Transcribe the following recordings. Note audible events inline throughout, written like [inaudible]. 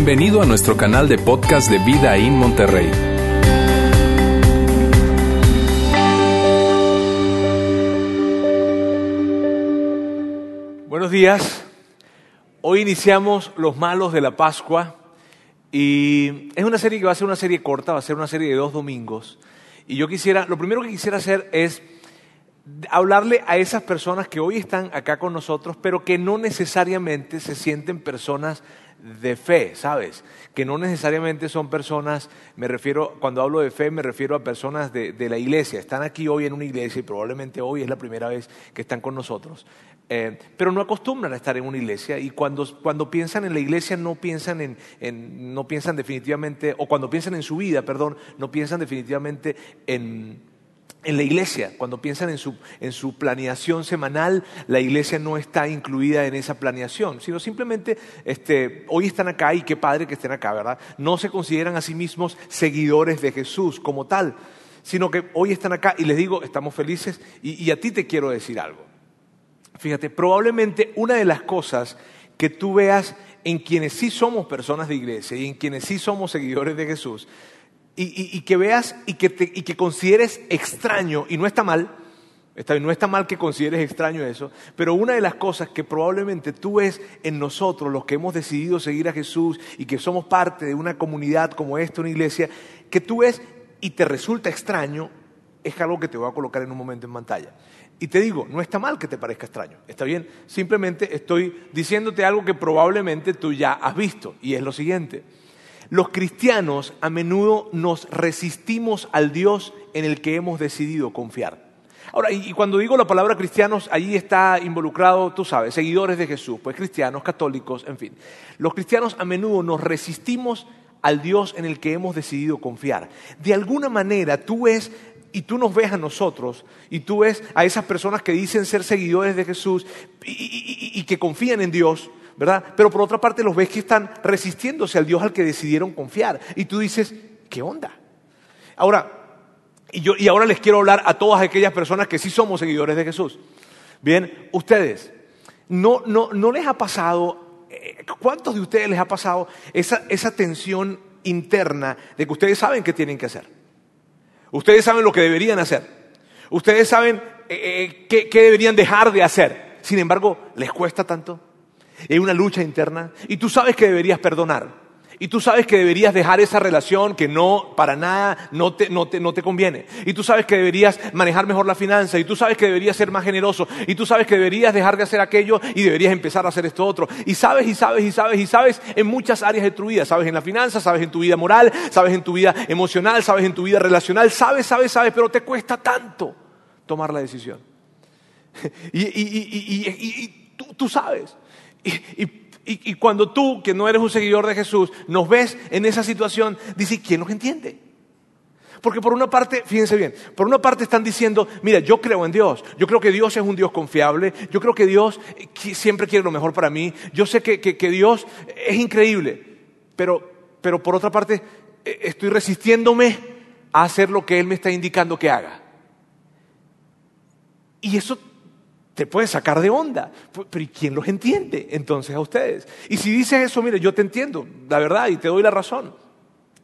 Bienvenido a nuestro canal de podcast de Vida en Monterrey. Buenos días. Hoy iniciamos Los Malos de la Pascua y es una serie que va a ser una serie corta, va a ser una serie de dos domingos. Y yo quisiera, lo primero que quisiera hacer es hablarle a esas personas que hoy están acá con nosotros, pero que no necesariamente se sienten personas de fe, ¿sabes? Que no necesariamente son personas, me refiero, cuando hablo de fe, me refiero a personas de, la iglesia. Están aquí hoy en una iglesia y probablemente hoy es la primera vez que están con nosotros. Eh, pero no acostumbran a estar en una iglesia y cuando, cuando piensan en la iglesia no piensan en, en, no piensan definitivamente, o cuando piensan en su vida, perdón, no piensan definitivamente en en la iglesia, cuando piensan en su, en su, planeación semanal, la iglesia no está incluida en esa planeación, sino simplemente este, hoy están acá y qué padre que estén acá, ¿verdad? No se consideran a sí mismos seguidores de Jesús como tal, sino que hoy están acá y les digo, estamos felices y, y a ti te quiero decir algo. Fíjate, probablemente una de las cosas que tú veas en quienes sí somos personas de iglesia y en quienes sí somos seguidores de Jesús, y, que veas y que, que consideres extraño, y no está mal, está no está mal que consideres extraño eso, pero una de las cosas que probablemente tú ves en nosotros, los que hemos decidido seguir a Jesús y que somos parte de una comunidad como esta, una iglesia, que tú ves y te resulta extraño, es algo que te voy a colocar en un momento en pantalla. Y te digo, no está mal que te parezca extraño, está bien, simplemente estoy diciéndote algo que probablemente tú ya has visto, y es lo siguiente. Los cristianos a menudo nos resistimos al Dios en el que hemos decidido confiar. Ahora, y cuando digo la palabra cristianos, allí está involucrado, tú sabes, seguidores de Jesús, pues cristianos, católicos, en fin. Los cristianos a menudo nos resistimos al Dios en el que hemos decidido confiar. De alguna manera tú ves y tú nos ves a nosotros y tú ves a esas personas que dicen ser seguidores de Jesús y, y que confían en Dios ¿verdad? Pero por otra parte los ves que están resistiéndose al Dios al que decidieron confiar. Y tú dices, ¿qué onda? Ahora, y, yo, y ahora les quiero hablar a todas aquellas personas que sí somos seguidores de Jesús. Bien, ustedes, ¿no, no, no les ha pasado, eh, cuántos de ustedes les ha pasado esa, esa tensión interna de que ustedes saben qué tienen que hacer? Ustedes saben lo que deberían hacer. Ustedes saben eh, eh, qué deberían dejar de hacer. Sin embargo, ¿les cuesta tanto? Hay una lucha interna y tú sabes que deberías perdonar. Y tú sabes que deberías dejar esa relación que no, para nada, no te, no, te, no te conviene. Y tú sabes que deberías manejar mejor la finanza. Y tú sabes que deberías ser más generoso. Y tú sabes que deberías dejar de hacer aquello y deberías empezar a hacer esto otro. Y sabes y sabes y sabes y sabes en muchas áreas de tu vida. Sabes en la finanza, sabes en tu vida moral, sabes en tu vida emocional, sabes en tu vida relacional. Sabes, sabes, sabes, pero te cuesta tanto tomar la decisión. [laughs] y, y tú, tú sabes. Y, cuando tú, que no eres un seguidor de Jesús, nos ves en esa situación, dice, ¿quién nos entiende? Porque por una parte, fíjense bien, por una parte están diciendo, mira, yo creo en Dios, yo creo que Dios es un Dios confiable, yo creo que Dios siempre quiere lo mejor para mí, yo sé que, Dios es increíble, pero, pero por otra parte e, estoy resistiéndome a hacer lo que Él me está indicando que haga. Y eso te puede sacar de onda. Pero ¿y quién los entiende entonces a ustedes? Y si dices eso, mire, yo te entiendo, la verdad, y te doy la razón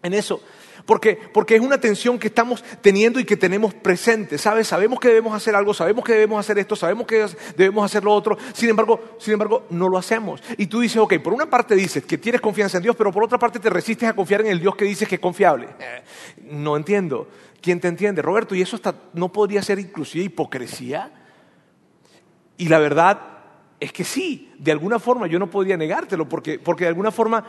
en eso. Porque, porque es una tensión que estamos teniendo y que tenemos presente, ¿sabes? Sabemos que debemos hacer algo, sabemos que debemos hacer esto, sabemos que debemos hacer lo otro, sin embargo, sin embargo, no lo hacemos. Y tú dices, ok, por una parte dices que tienes confianza en Dios, pero por otra parte te resistes a confiar en el Dios que dices que es confiable. Eh, no entiendo. ¿Quién te entiende? Roberto, ¿y eso hasta no podría ser inclusive hipocresía? Y la verdad es que sí, de alguna forma yo no podría negártelo, porque, porque de alguna forma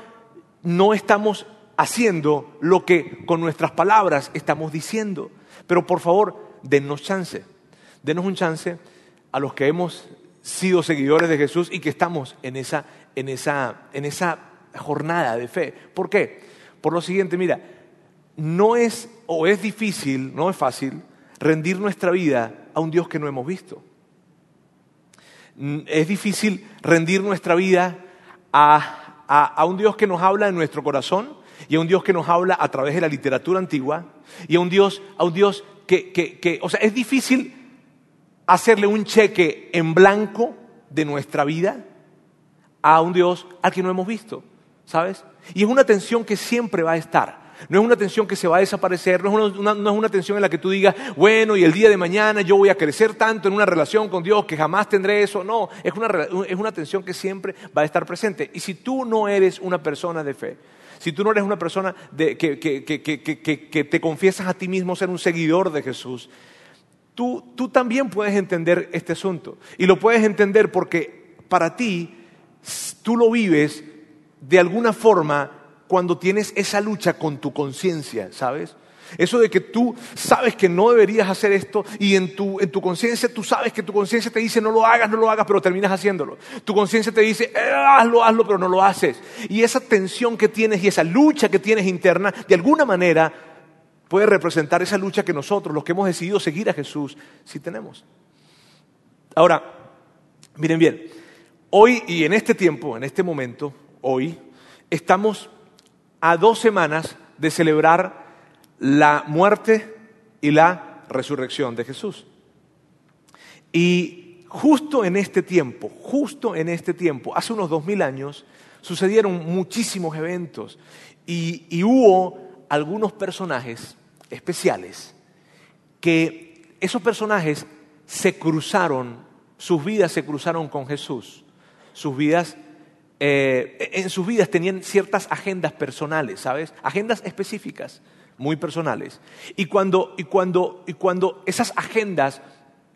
no estamos haciendo lo que con nuestras palabras estamos diciendo. Pero por favor, denos chance, denos un chance a los que hemos sido seguidores de Jesús y que estamos en esa, en esa, en esa jornada de fe. ¿Por qué? Por lo siguiente, mira, no es o es difícil, no es fácil, rendir nuestra vida a un Dios que no hemos visto. Mm, es difícil rendir nuestra vida a, un Dios que nos habla en nuestro corazón y a un Dios que nos habla a través de la literatura antigua y a un Dios, a un Dios que, que, o sea, es difícil hacerle un cheque en blanco de nuestra vida a un Dios al que no hemos visto. ¿sabes? Y es una tensión que siempre va a estar. No es una tensión que se va a desaparecer, no es una, tensión en la que tú digas, bueno, y el día de mañana yo voy a crecer tanto en una relación con Dios que jamás tendré eso. No, es una, es una tensión que siempre va a estar presente. Y si tú no eres una persona de fe, si tú no eres una persona de, que, que, te confiesas a ti mismo ser un seguidor de Jesús, tú, tú también puedes entender este asunto. Y lo puedes entender porque para ti, tú lo vives de alguna forma cuando tienes esa lucha con tu conciencia, ¿sabes? Eso de que tú sabes que no deberías hacer esto y en tu, en tu conciencia tú sabes que tu conciencia te dice no lo hagas, no lo hagas, pero terminas haciéndolo. Tu conciencia te dice eh, hazlo, hazlo, pero no lo haces. Y esa tensión que tienes y esa lucha que tienes interna, de alguna manera puede representar esa lucha que nosotros, los que hemos decidido seguir a Jesús, sí tenemos. Ahora, miren bien, hoy y en este tiempo, en este momento, hoy, estamos a dos semanas de celebrar la muerte y la resurrección de Jesús. Y justo en este tiempo, justo en este tiempo, hace unos dos mil años, sucedieron muchísimos eventos y, y hubo algunos personajes especiales que esos personajes se cruzaron, sus vidas se cruzaron con Jesús, sus vidas eh, en sus vidas tenían ciertas agendas personales, ¿sabes? Agendas específicas, muy personales. Y cuando, y cuando, y cuando esas agendas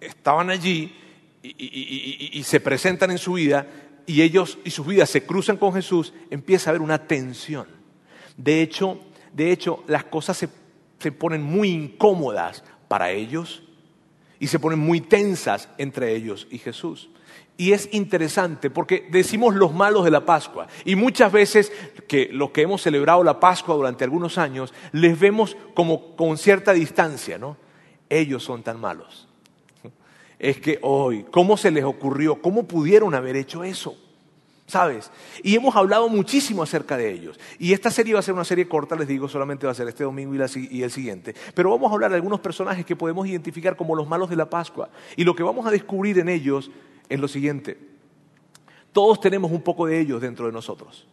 estaban allí y, y, se presentan en su vida y ellos y sus vidas se cruzan con Jesús, empieza a haber una tensión. De hecho, de hecho las cosas se, se ponen muy incómodas para ellos y se ponen muy tensas entre ellos y Jesús. Y es interesante porque decimos los malos de la Pascua. Y muchas veces que los que hemos celebrado la Pascua durante algunos años, les vemos como con cierta distancia, ¿no? Ellos son tan malos. Es que hoy, ¿cómo se les ocurrió? ¿Cómo pudieron haber hecho eso? ¿Sabes? Y hemos hablado muchísimo acerca de ellos. Y esta serie va a ser una serie corta, les digo, solamente va a ser este domingo y, el siguiente. Pero vamos a hablar de algunos personajes que podemos identificar como los malos de la Pascua. Y lo que vamos a descubrir en ellos es lo siguiente. Todos tenemos un poco de ellos dentro de nosotros.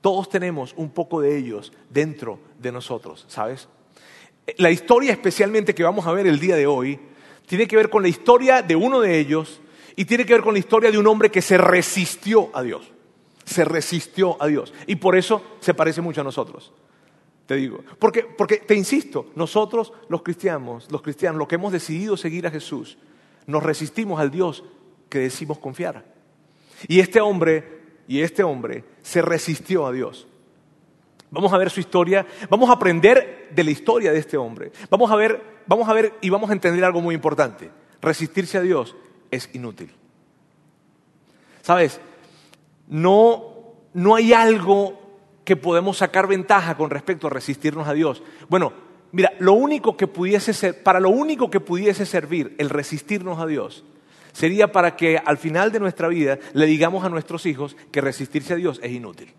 Todos tenemos un poco de ellos dentro de nosotros, ¿sabes? La historia especialmente que vamos a ver el día de hoy tiene que ver con la historia de uno de ellos y tiene que ver con la historia de un hombre que se resistió a Dios. Se resistió a Dios. Y por eso se parece mucho a nosotros. Te digo. Porque, porque te insisto, nosotros los cristianos, los cristianos, los que hemos decidido seguir a Jesús, nos resistimos al Dios que decimos confiar. Y este hombre, y este hombre se resistió a Dios. Vamos a ver su historia, vamos a aprender de la historia de este hombre. Vamos a ver, vamos a ver y vamos a entender algo muy importante. Resistirse a Dios es inútil. ¿Sabes? No, no hay algo que podemos sacar ventaja con respecto a resistirnos a Dios. Bueno, mira, lo único que pudiese ser, para lo único que pudiese servir el resistirnos a Dios sería para que al final de nuestra vida le digamos a nuestros hijos que resistirse a Dios es inútil.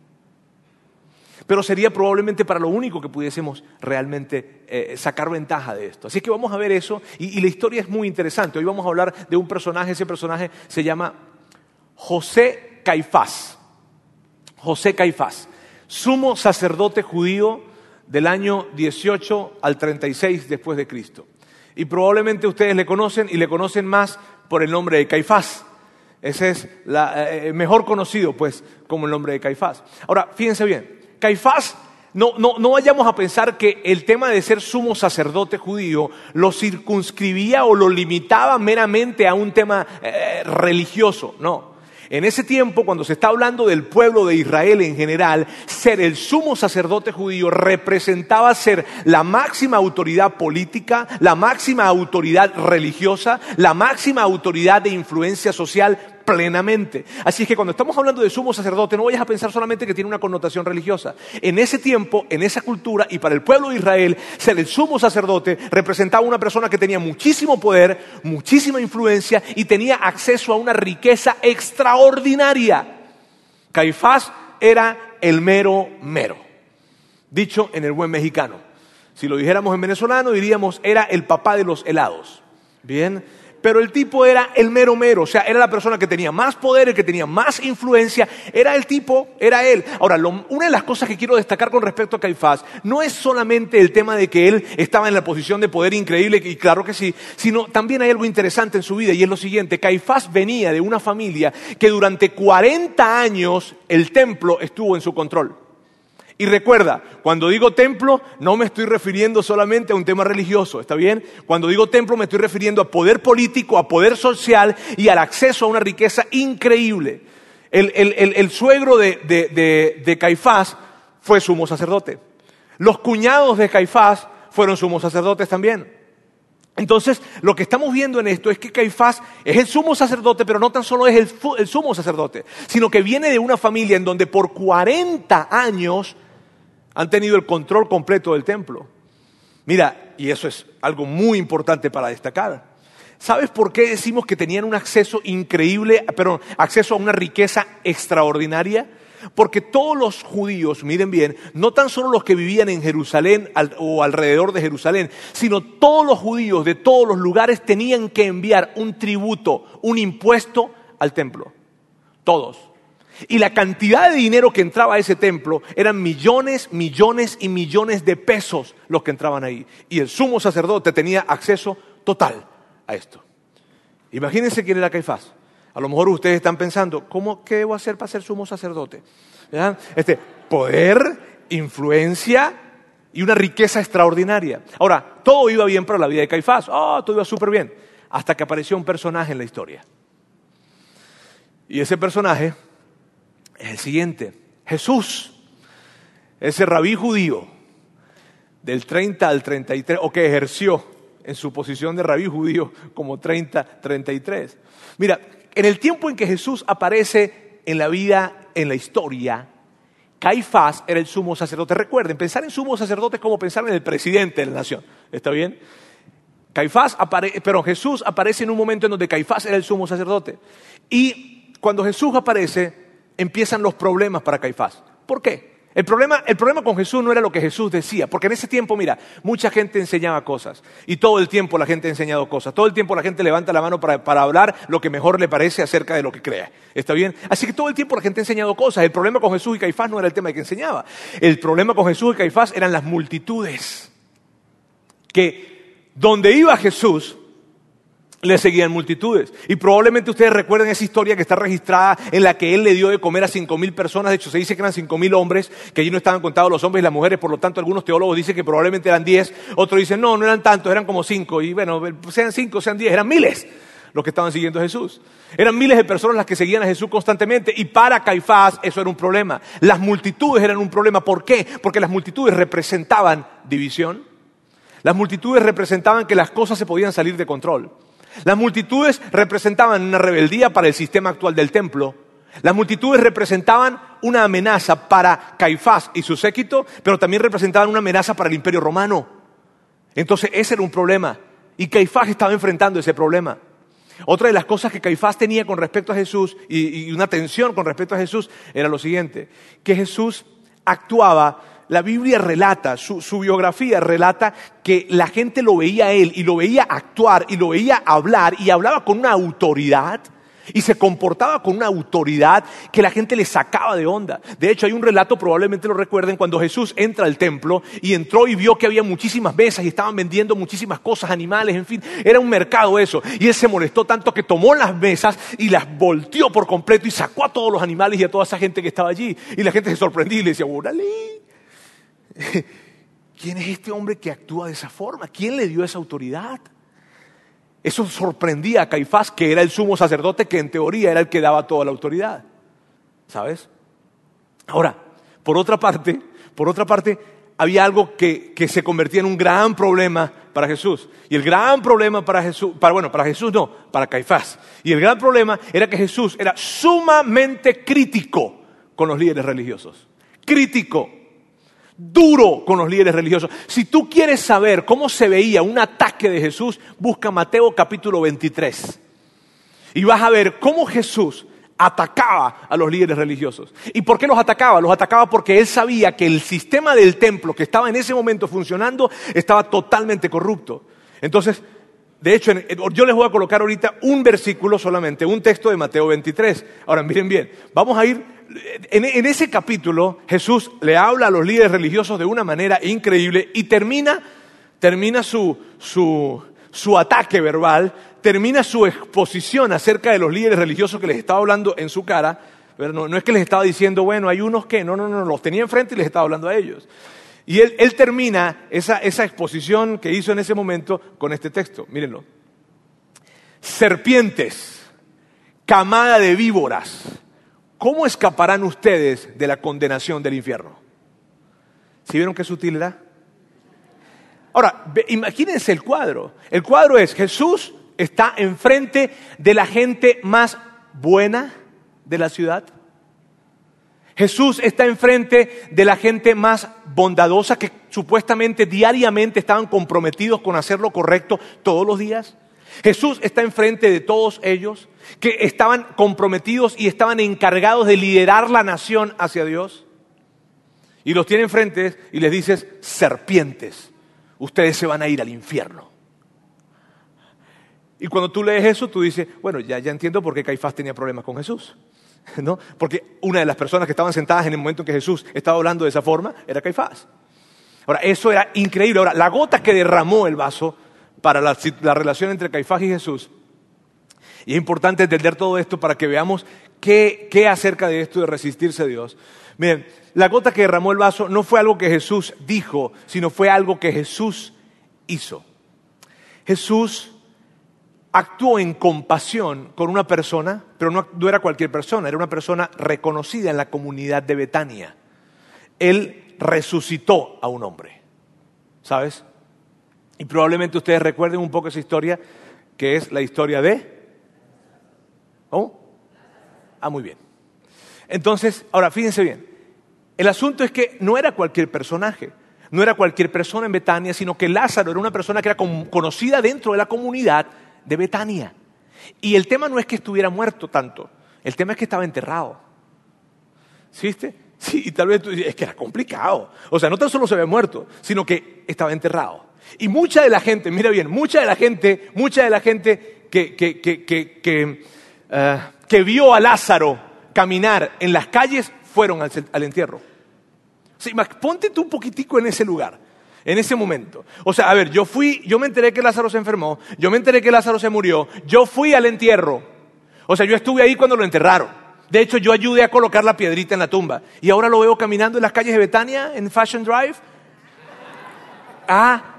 Pero sería probablemente para lo único que pudiésemos realmente eh, sacar ventaja de esto. Así que vamos a ver eso y, y la historia es muy interesante. Hoy vamos a hablar de un personaje, ese personaje se llama José Caifás. José Caifás, sumo sacerdote judío del año 18 al 36 después de Cristo. Y probablemente ustedes le conocen y le conocen más por el nombre de Caifás. Ese es la, eh, mejor conocido, pues, como el nombre de Caifás. Ahora, fíjense bien, Caifás, no, no, no vayamos a pensar que el tema de ser sumo sacerdote judío lo circunscribía o lo limitaba meramente a un tema eh, religioso, no. En ese tiempo, cuando se está hablando del pueblo de Israel en general, ser el sumo sacerdote judío representaba ser la máxima autoridad política, la máxima autoridad religiosa, la máxima autoridad de influencia social plenamente. Así es que cuando estamos hablando de sumo sacerdote, no vayas a pensar solamente que tiene una connotación religiosa. En ese tiempo, en esa cultura y para el pueblo de Israel, el sumo sacerdote representaba una persona que tenía muchísimo poder, muchísima influencia y tenía acceso a una riqueza extraordinaria. Caifás era el mero mero, dicho en el buen mexicano. Si lo dijéramos en venezolano, diríamos era el papá de los helados. Bien, pero el tipo era el mero mero, o sea, era la persona que tenía más poder, el que tenía más influencia, era el tipo, era él. Ahora, una de las cosas que quiero destacar con respecto a Caifás no es solamente el tema de que él estaba en la posición de poder increíble, y claro que sí, sino también hay algo interesante en su vida y es lo siguiente, Caifás venía de una familia que durante 40 años el templo estuvo en su control. Y recuerda, cuando digo templo, no me estoy refiriendo solamente a un tema religioso, ¿está bien? Cuando digo templo me estoy refiriendo a poder político, a poder social y al acceso a una riqueza increíble. El, suegro de, de Caifás fue sumo sacerdote. Los cuñados de Caifás fueron sumos sacerdotes también. Entonces, lo que estamos viendo en esto es que Caifás es el sumo sacerdote, pero no tan solo es el, el, sumo sacerdote, sino que viene de una familia en donde por 40 años han tenido el control completo del templo. Mira, y eso es algo muy importante para destacar. ¿Sabes por qué decimos que tenían un acceso increíble, pero acceso a una riqueza extraordinaria? Porque todos los judíos, miren bien, no tan solo los que vivían en Jerusalén o alrededor de Jerusalén, sino todos los judíos de todos los lugares tenían que enviar un tributo, un impuesto al templo. Todos. Y la cantidad de dinero que entraba a ese templo eran millones, millones y millones de pesos los que entraban ahí. Y el sumo sacerdote tenía acceso total a esto. Imagínense quién era Caifás. A lo mejor ustedes están pensando, ¿cómo, ¿qué debo hacer para ser sumo sacerdote? Este, poder, influencia y una riqueza extraordinaria. Ahora, todo iba bien para la vida de Caifás. Oh, todo iba súper bien. Hasta que apareció un personaje en la historia. Y ese personaje es el siguiente. Jesús, ese rabí judío del 30 al 33, o que ejerció en su posición de rabí judío como 30, 33. Mira, en el tiempo en que Jesús aparece en la vida, en la historia, Caifás era el sumo sacerdote. Recuerden, pensar en sumo sacerdote es como pensar en el presidente de la nación. ¿Está bien? Caifás aparece, pero Jesús aparece en un momento en donde Caifás era el sumo sacerdote. Y cuando Jesús aparece, empiezan los problemas para Caifás. ¿Por qué? El problema, el problema, con Jesús no era lo que Jesús decía, porque en ese tiempo, mira, mucha gente enseñaba cosas, y todo el tiempo la gente ha enseñado cosas, todo el tiempo la gente levanta la mano para, para, hablar lo que mejor le parece acerca de lo que crea. ¿Está bien? Así que todo el tiempo la gente ha enseñado cosas. El problema con Jesús y Caifás no era el tema que enseñaba. El problema con Jesús y Caifás eran las multitudes. Que donde iba Jesús, le seguían multitudes. Y probablemente ustedes recuerden esa historia que está registrada en la que él le dio de comer a cinco mil personas. De hecho, se dice que eran cinco mil hombres, que allí no estaban contados los hombres y las mujeres. Por lo tanto, algunos teólogos dicen que probablemente eran diez. Otros dicen, no, no eran tantos, eran como cinco. Y bueno, sean cinco, sean diez, eran miles los que estaban siguiendo a Jesús. Eran miles de personas las que seguían a Jesús constantemente y para Caifás eso era un problema. Las multitudes eran un problema. ¿Por qué? Porque las multitudes representaban división. Las multitudes representaban que las cosas se podían salir de control. Las multitudes representaban una rebeldía para el sistema actual del templo. Las multitudes representaban una amenaza para Caifás y su séquito, pero también representaban una amenaza para el imperio romano. Entonces ese era un problema. Y Caifás estaba enfrentando ese problema. Otra de las cosas que Caifás tenía con respecto a Jesús y, una tensión con respecto a Jesús era lo siguiente, que Jesús actuaba la Biblia relata, su, biografía relata que la gente lo veía a él y lo veía actuar y lo veía hablar y hablaba con una autoridad y se comportaba con una autoridad que la gente le sacaba de onda. De hecho, hay un relato, probablemente lo recuerden, cuando Jesús entra al templo y entró y vio que había muchísimas mesas y estaban vendiendo muchísimas cosas, animales, en fin, era un mercado eso. Y él se molestó tanto que tomó las mesas y las volteó por completo y sacó a todos los animales y a toda esa gente que estaba allí. Y la gente se sorprendía y le decía, órale, [laughs] ¿Quién es este hombre que actúa de esa forma? ¿Quién le dio esa autoridad? Eso sorprendía a Caifás, que era el sumo sacerdote, que en teoría era el que daba toda la autoridad. ¿Sabes? Ahora, por otra parte, por otra parte, había algo que, que, se convertía en un gran problema para Jesús. Y el gran problema para Jesús, para, bueno, para Jesús no, para Caifás. Y el gran problema era que Jesús era sumamente crítico con los líderes religiosos. Crítico duro con los líderes religiosos. Si tú quieres saber cómo se veía un ataque de Jesús, busca Mateo capítulo 23. Y vas a ver cómo Jesús atacaba a los líderes religiosos. ¿Y por qué los atacaba? Los atacaba porque él sabía que el sistema del templo que estaba en ese momento funcionando estaba totalmente corrupto. Entonces, De hecho, yo les voy a colocar ahorita un versículo solamente, un texto de Mateo 23. Ahora, miren bien, vamos a ir, en, ese capítulo Jesús le habla a los líderes religiosos de una manera increíble y termina, termina su, su ataque verbal, termina su exposición acerca de los líderes religiosos que les estaba hablando en su cara. Pero no, no es que les estaba diciendo, bueno, hay unos que, no, no, no, los tenía enfrente y les estaba hablando a ellos. Y él, termina esa, exposición que hizo en ese momento con este texto. Mírenlo. Serpientes, camada de víboras, ¿cómo escaparán ustedes de la condenación del infierno? ¿Sí vieron qué sutil era? Ahora, imagínense el cuadro. El cuadro es Jesús está enfrente de la gente más buena de la ciudad. Jesús está enfrente de la gente más bondadosa que supuestamente diariamente estaban comprometidos con hacer lo correcto todos los días. Jesús está enfrente de todos ellos que estaban comprometidos y estaban encargados de liderar la nación hacia Dios. Y los tiene enfrente y les dices, serpientes, ustedes se van a ir al infierno. Y cuando tú lees eso, tú dices, bueno, ya, ya entiendo por qué Caifás tenía problemas con Jesús. [laughs] ¿no? Porque una de las personas que estaban sentadas en el momento en que Jesús estaba hablando de esa forma era Caifás. Ahora, eso era increíble. Ahora, la gota que derramó el vaso para la, relación entre Caifás y Jesús. Y es importante entender todo esto para que veamos qué, qué acerca de esto de resistirse a Dios. Miren, la gota que derramó el vaso no fue algo que Jesús dijo, sino fue algo que Jesús hizo. Jesús actuó en compasión con una persona, pero no, era cualquier persona, era una persona reconocida en la comunidad de Betania. Él resucitó a un hombre, ¿sabes? Y probablemente ustedes recuerden un poco esa historia, que es la historia de... ¿Cómo? Ah, muy bien. Entonces, ahora fíjense bien, el asunto es que no era cualquier personaje, no era cualquier persona en Betania, sino que Lázaro era una persona que era conocida dentro de la comunidad de Betania. Y el tema no es que estuviera muerto tanto, el tema es que estaba enterrado. ¿Viste? Sí, y tal vez es que era complicado. O sea, no tan solo se había muerto, sino que estaba enterrado. Y mucha de la gente, mira bien, mucha de la gente, mucha de la gente que, que, que, que, eh, vio a Lázaro caminar en las calles fueron al, entierro. Sí, ponte tú un poquitico en ese lugar en ese momento. O sea, a ver, yo fui, yo me enteré que Lázaro se enfermó, yo me enteré que Lázaro se murió, yo fui al entierro. O sea, yo estuve ahí cuando lo enterraron. De hecho, yo ayudé a colocar la piedrita en la tumba. Y ahora lo veo caminando en las calles de Betania, en Fashion Drive. Ah,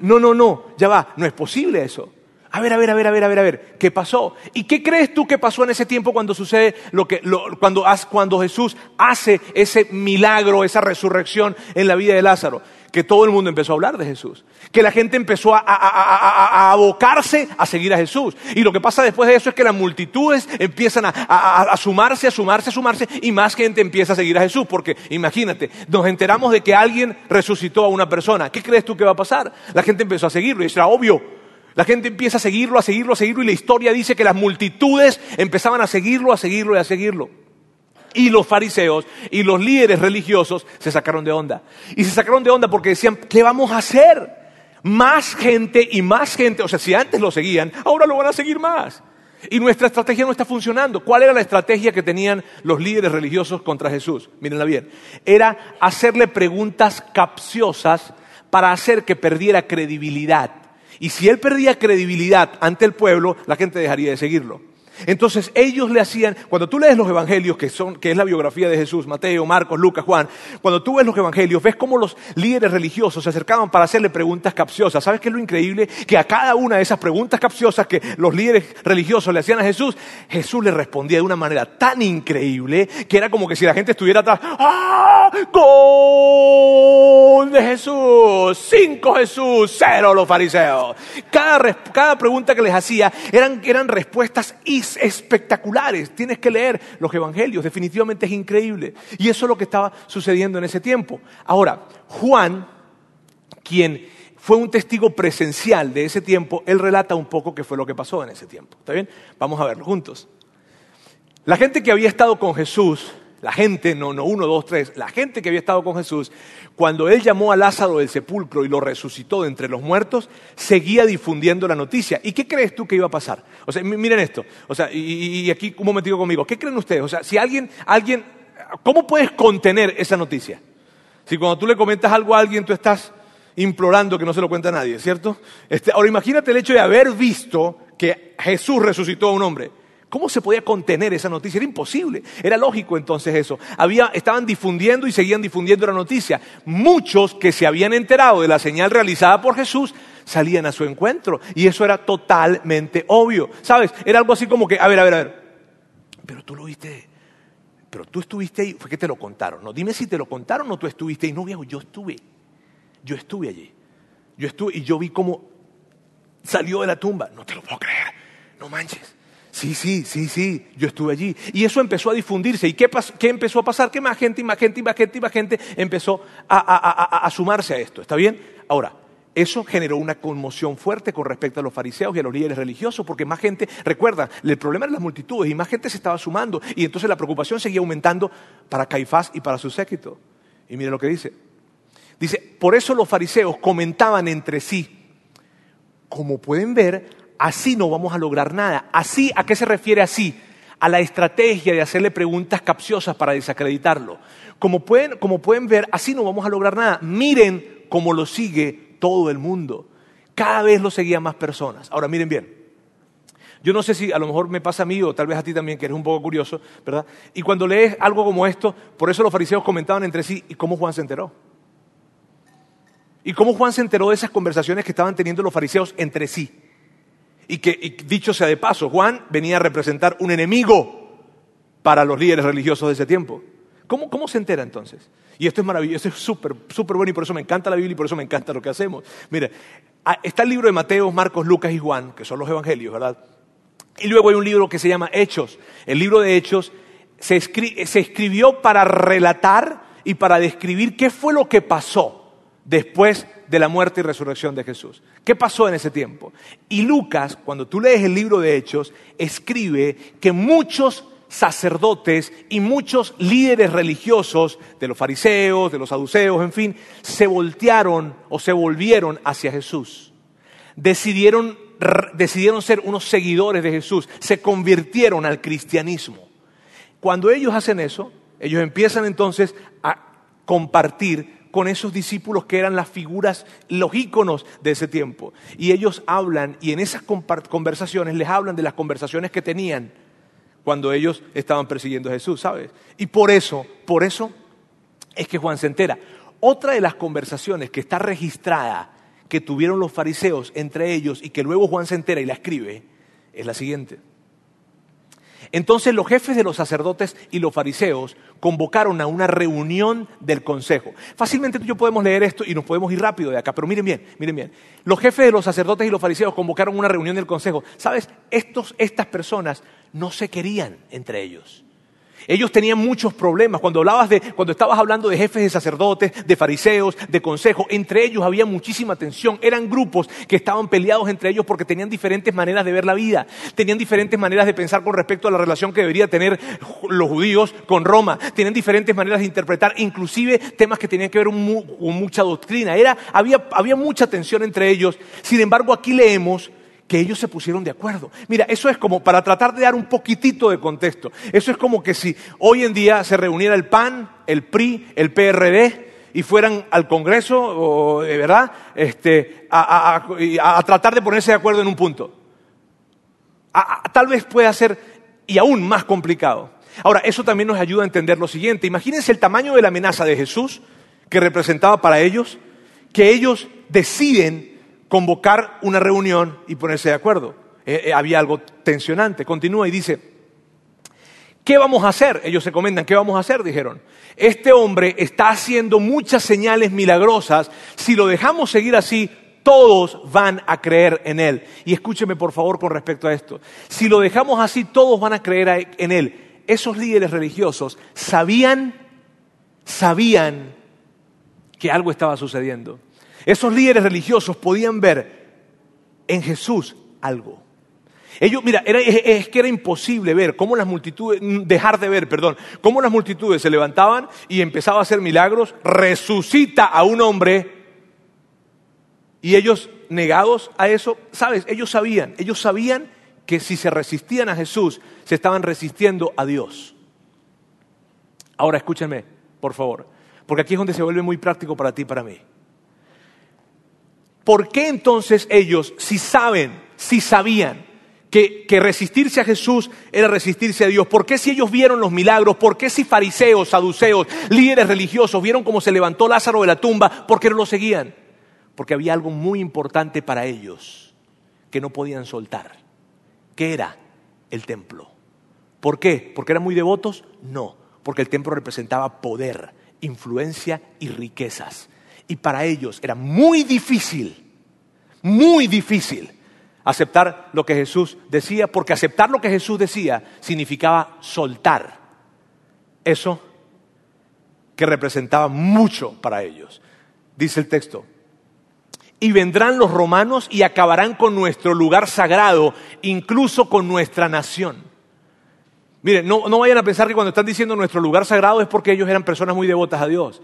no, no, no, ya va, no es posible eso. A ver, a ver, a ver, a ver, a ver, a ver, ¿qué pasó? ¿Y qué crees tú que pasó en ese tiempo cuando sucede lo que, cuando, cuando Jesús hace ese milagro, esa resurrección en la vida de Lázaro? Que todo el mundo empezó a hablar de Jesús, que la gente empezó a, abocarse a seguir a Jesús. Y lo que pasa después de eso es que las multitudes empiezan a, sumarse, a sumarse, a sumarse, y más gente empieza a seguir a Jesús, porque imagínate, nos enteramos de que alguien resucitó a una persona. ¿Qué crees tú que va a pasar? La gente empezó a seguirlo, y era obvio. La gente empieza a seguirlo, a seguirlo, a seguirlo, y la historia dice que las multitudes empezaban a seguirlo, a seguirlo y a seguirlo y los fariseos y los líderes religiosos se sacaron de onda. Y se sacaron de onda porque decían, ¿qué vamos a hacer? Más gente y más gente, o sea, si antes lo seguían, ahora lo van a seguir más. Y nuestra estrategia no está funcionando. ¿Cuál era la estrategia que tenían los líderes religiosos contra Jesús? Mírenla bien. Era hacerle preguntas capciosas para hacer que perdiera credibilidad. Y si él perdía credibilidad ante el pueblo, la gente dejaría de seguirlo. Entonces ellos le hacían, cuando tú lees los evangelios, que, son, que es la biografía de Jesús, Mateo, Marcos, Lucas, Juan, cuando tú ves los evangelios, ves cómo los líderes religiosos se acercaban para hacerle preguntas capciosas. ¿Sabes qué es lo increíble? Que a cada una de esas preguntas capciosas que los líderes religiosos le hacían a Jesús, Jesús le respondía de una manera tan increíble que era como que si la gente estuviera atrás, ¡ah! ¡Gol de Jesús! ¡Cinco Jesús! ¡Cero los fariseos! Cada, cada pregunta que les hacía eran, eran respuestas y espectaculares. Tienes que leer los evangelios, definitivamente es increíble. Y eso es lo que estaba sucediendo en ese tiempo. Ahora, Juan, quien fue un testigo presencial de ese tiempo, él relata un poco qué fue lo que pasó en ese tiempo. ¿Está bien? Vamos a verlo juntos. La gente que había estado con Jesús la gente, no, no uno, dos, tres, la gente que había estado con Jesús, cuando él llamó a Lázaro del sepulcro y lo resucitó de entre los muertos, seguía difundiendo la noticia. ¿Y qué crees tú que iba a pasar? O sea, miren esto, o sea, y, aquí un momentito conmigo, ¿qué creen ustedes? O sea, si alguien, alguien, ¿cómo puedes contener esa noticia? Si cuando tú le comentas algo a alguien, tú estás implorando que no se lo cuente a nadie, ¿cierto? Este, ahora imagínate el hecho de haber visto que Jesús resucitó a un hombre. ¿Cómo se podía contener esa noticia? Era imposible. Era lógico entonces eso. Había, estaban difundiendo y seguían difundiendo la noticia. Muchos que se habían enterado de la señal realizada por Jesús salían a su encuentro. Y eso era totalmente obvio. ¿Sabes? Era algo así como que, a ver, a ver, a ver. Pero tú lo viste, pero tú estuviste ahí, fue que te lo contaron. No, dime si te lo contaron o tú estuviste ahí. No, viejo, yo estuve. Yo estuve allí. Yo estuve y yo vi cómo salió de la tumba. No te lo puedo creer. No manches. Sí, sí, sí, sí, yo estuve allí. Y eso empezó a difundirse. ¿Y qué, empezó a pasar? Que más gente y más gente y más gente y más gente empezó a, sumarse a esto. ¿Está bien? Ahora, eso generó una conmoción fuerte con respecto a los fariseos y a los líderes religiosos, porque más gente, recuerda, el problema eran las multitudes y más gente se estaba sumando. Y entonces la preocupación seguía aumentando para Caifás y para su séquito. Y mire lo que dice. Dice, por eso los fariseos comentaban entre sí, como pueden ver, así no vamos a lograr nada. Así, ¿a qué se refiere así? A la estrategia de hacerle preguntas capciosas para desacreditarlo. Como pueden, como pueden ver, así no vamos a lograr nada. Miren cómo lo sigue todo el mundo. Cada vez lo seguían más personas. Ahora, miren bien. Yo no sé si a lo mejor me pasa a mí o tal vez a ti también, que eres un poco curioso, ¿verdad? Y cuando lees algo como esto, por eso los fariseos comentaban entre sí, ¿y cómo Juan se enteró? ¿Y cómo Juan se enteró de esas conversaciones que estaban teniendo los fariseos entre sí? Y que, dicho sea de paso, Juan venía a representar un enemigo para los líderes religiosos de ese tiempo. ¿Cómo, cómo se entera entonces? Y esto es maravilloso, esto es súper súper bueno y por eso me encanta la Biblia y por eso me encanta lo que hacemos. Mire, ah, está el libro de Mateo, Marcos, Lucas y Juan, que son los evangelios, ¿verdad? Y luego hay un libro que se llama Hechos. El libro de Hechos se escribió para relatar y para describir qué fue lo que pasó después de la muerte y resurrección de Jesús. ¿Qué pasó en ese tiempo? Y Lucas, cuando tú lees el libro de Hechos, escribe que muchos sacerdotes y muchos líderes religiosos de los fariseos, de los saduceos, en fin, se voltearon o se volvieron hacia Jesús. Decidieron, decidieron ser unos seguidores de Jesús, se convirtieron al cristianismo. Cuando ellos hacen eso, ellos empiezan entonces a compartir con esos discípulos que eran las figuras, los íconos de ese tiempo. Y ellos hablan, y en esas conversaciones les hablan de las conversaciones que tenían cuando ellos estaban persiguiendo a Jesús, ¿sabes? Y por eso, por eso es que Juan se entera. Otra de las conversaciones que está registrada que tuvieron los fariseos entre ellos y que luego Juan se entera y la escribe es la siguiente. Entonces los jefes de los sacerdotes y los fariseos convocaron a una reunión del consejo. Fácilmente tú y yo podemos leer esto y nos podemos ir rápido de acá, pero miren bien, miren bien. Los jefes de los sacerdotes y los fariseos convocaron una reunión del consejo. ¿Sabes? estas personas no se querían entre ellos. Ellos tenían muchos problemas. Cuando hablabas de, cuando estabas hablando de jefes de sacerdotes, de fariseos, de consejo, entre ellos había muchísima tensión. Eran grupos que estaban peleados entre ellos porque tenían diferentes maneras de ver la vida, tenían diferentes maneras de pensar con respecto a la relación que debería tener los judíos con Roma, tenían diferentes maneras de interpretar, inclusive temas que tenían que ver con mucha doctrina. había, había mucha tensión entre ellos. Sin embargo, aquí leemos que ellos se pusieron de acuerdo. Mira, eso es como, para tratar de dar un poquitito de contexto, eso es como que si hoy en día se reuniera el PAN, el PRI, el PRD y fueran al Congreso, de ¿verdad? Este, a, tratar de ponerse de acuerdo en un punto. tal vez pueda ser y aún más complicado. Ahora, eso también nos ayuda a entender lo siguiente. Imagínense el tamaño de la amenaza de Jesús que representaba para ellos, que ellos deciden convocar una reunión y ponerse de acuerdo. Eh, eh, había algo tensionante. Continúa y dice, ¿qué vamos a hacer? Ellos se comentan, ¿qué vamos a hacer? Dijeron, este hombre está haciendo muchas señales milagrosas, si lo dejamos seguir así, todos van a creer en él. Y escúcheme por favor con respecto a esto, si lo dejamos así, todos van a creer en él. Esos líderes religiosos sabían, sabían que algo estaba sucediendo. Esos líderes religiosos podían ver en Jesús algo. Ellos, mira, es, que era imposible ver cómo las multitudes, mm, dejar de ver, perdón, cómo las multitudes se levantaban y empezaban a hacer milagros, resucita a un hombre y ellos negados a eso, sabes, ellos sabían, ellos sabían que si se resistían a Jesús, se estaban resistiendo a Dios. Ahora escúchenme, por favor, porque aquí es donde se vuelve muy práctico para ti y para mí. ¿Por qué entonces ellos, si saben, si sabían que, que, resistirse a Jesús era resistirse a Dios? ¿Por qué si ellos vieron los milagros? ¿Por qué si fariseos, saduceos, líderes religiosos vieron cómo se levantó Lázaro de la tumba? ¿Por qué no lo seguían? Porque había algo muy importante para ellos que no podían soltar. ¿Qué era? El templo. ¿Por qué? ¿Porque eran muy devotos? No, porque el templo representaba poder, influencia y riquezas. Y para ellos era muy difícil, muy difícil aceptar lo que Jesús decía, porque aceptar lo que Jesús decía significaba soltar eso que representaba mucho para ellos. Dice el texto, y vendrán los romanos y acabarán con nuestro lugar sagrado, incluso con nuestra nación. Miren, no, no, vayan a pensar que cuando están diciendo nuestro lugar sagrado es porque ellos eran personas muy devotas a Dios.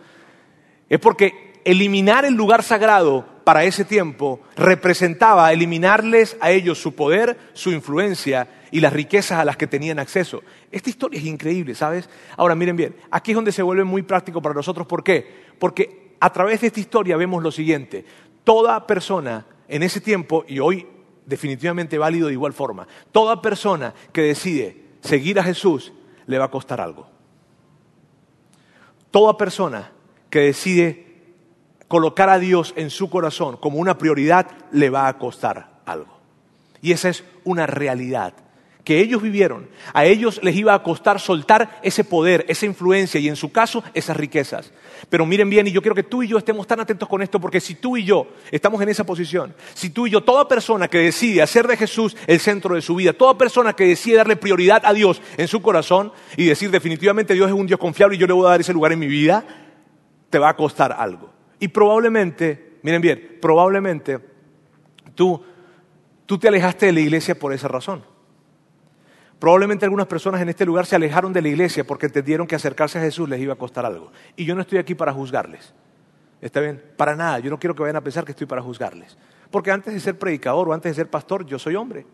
Es porque eliminar el lugar sagrado para ese tiempo representaba eliminarles a ellos su poder, su influencia y las riquezas a las que tenían acceso. Esta historia es increíble, ¿sabes? Ahora miren bien, aquí es donde se vuelve muy práctico para nosotros. ¿Por qué? Porque a través de esta historia vemos lo siguiente. Toda persona en ese tiempo, y hoy definitivamente válido de igual forma, toda persona que decide seguir a Jesús le va a costar algo. Toda persona que decide colocar a Dios en su corazón como una prioridad le va a costar algo. Y esa es una realidad que ellos vivieron, a ellos les iba a costar soltar ese poder, esa influencia y en su caso esas riquezas. Pero miren bien, y yo quiero que tú y yo estemos tan atentos con esto, porque si tú y yo estamos en esa posición, si tú y yo, toda persona que decide hacer de Jesús el centro de su vida, toda persona que decide darle prioridad a Dios en su corazón y decir definitivamente Dios es un Dios confiable y yo le voy a dar ese lugar en mi vida, te va a costar algo. Y probablemente, miren bien, probablemente tú, tú te alejaste de la iglesia por esa razón. Probablemente algunas personas en este lugar se alejaron de la iglesia porque entendieron que acercarse a Jesús les iba a costar algo. Y yo no estoy aquí para juzgarles. ¿Está bien? Para nada. Yo no quiero que vayan a pensar que estoy para juzgarles. Porque antes de ser predicador o antes de ser pastor, yo soy hombre.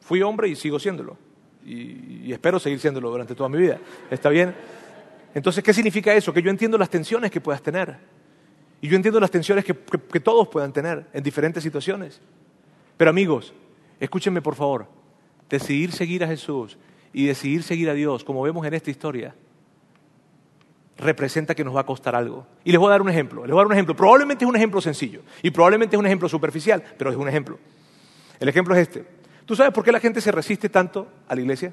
Fui hombre y sigo siéndolo. Y, y espero seguir siéndolo durante toda mi vida. ¿Está bien? Entonces, ¿qué significa eso? Que yo entiendo las tensiones que puedas tener. Y yo entiendo las tensiones que, todos puedan tener en diferentes situaciones. Pero amigos, escúchenme por favor decidir seguir a Jesús y decidir seguir a Dios, como vemos en esta historia, representa que nos va a costar algo. Y les voy a dar un ejemplo. Les voy a dar un ejemplo. Probablemente es un ejemplo sencillo y probablemente es un ejemplo superficial, pero es un ejemplo. El ejemplo es este. ¿Tú sabes por qué la gente se resiste tanto a la iglesia?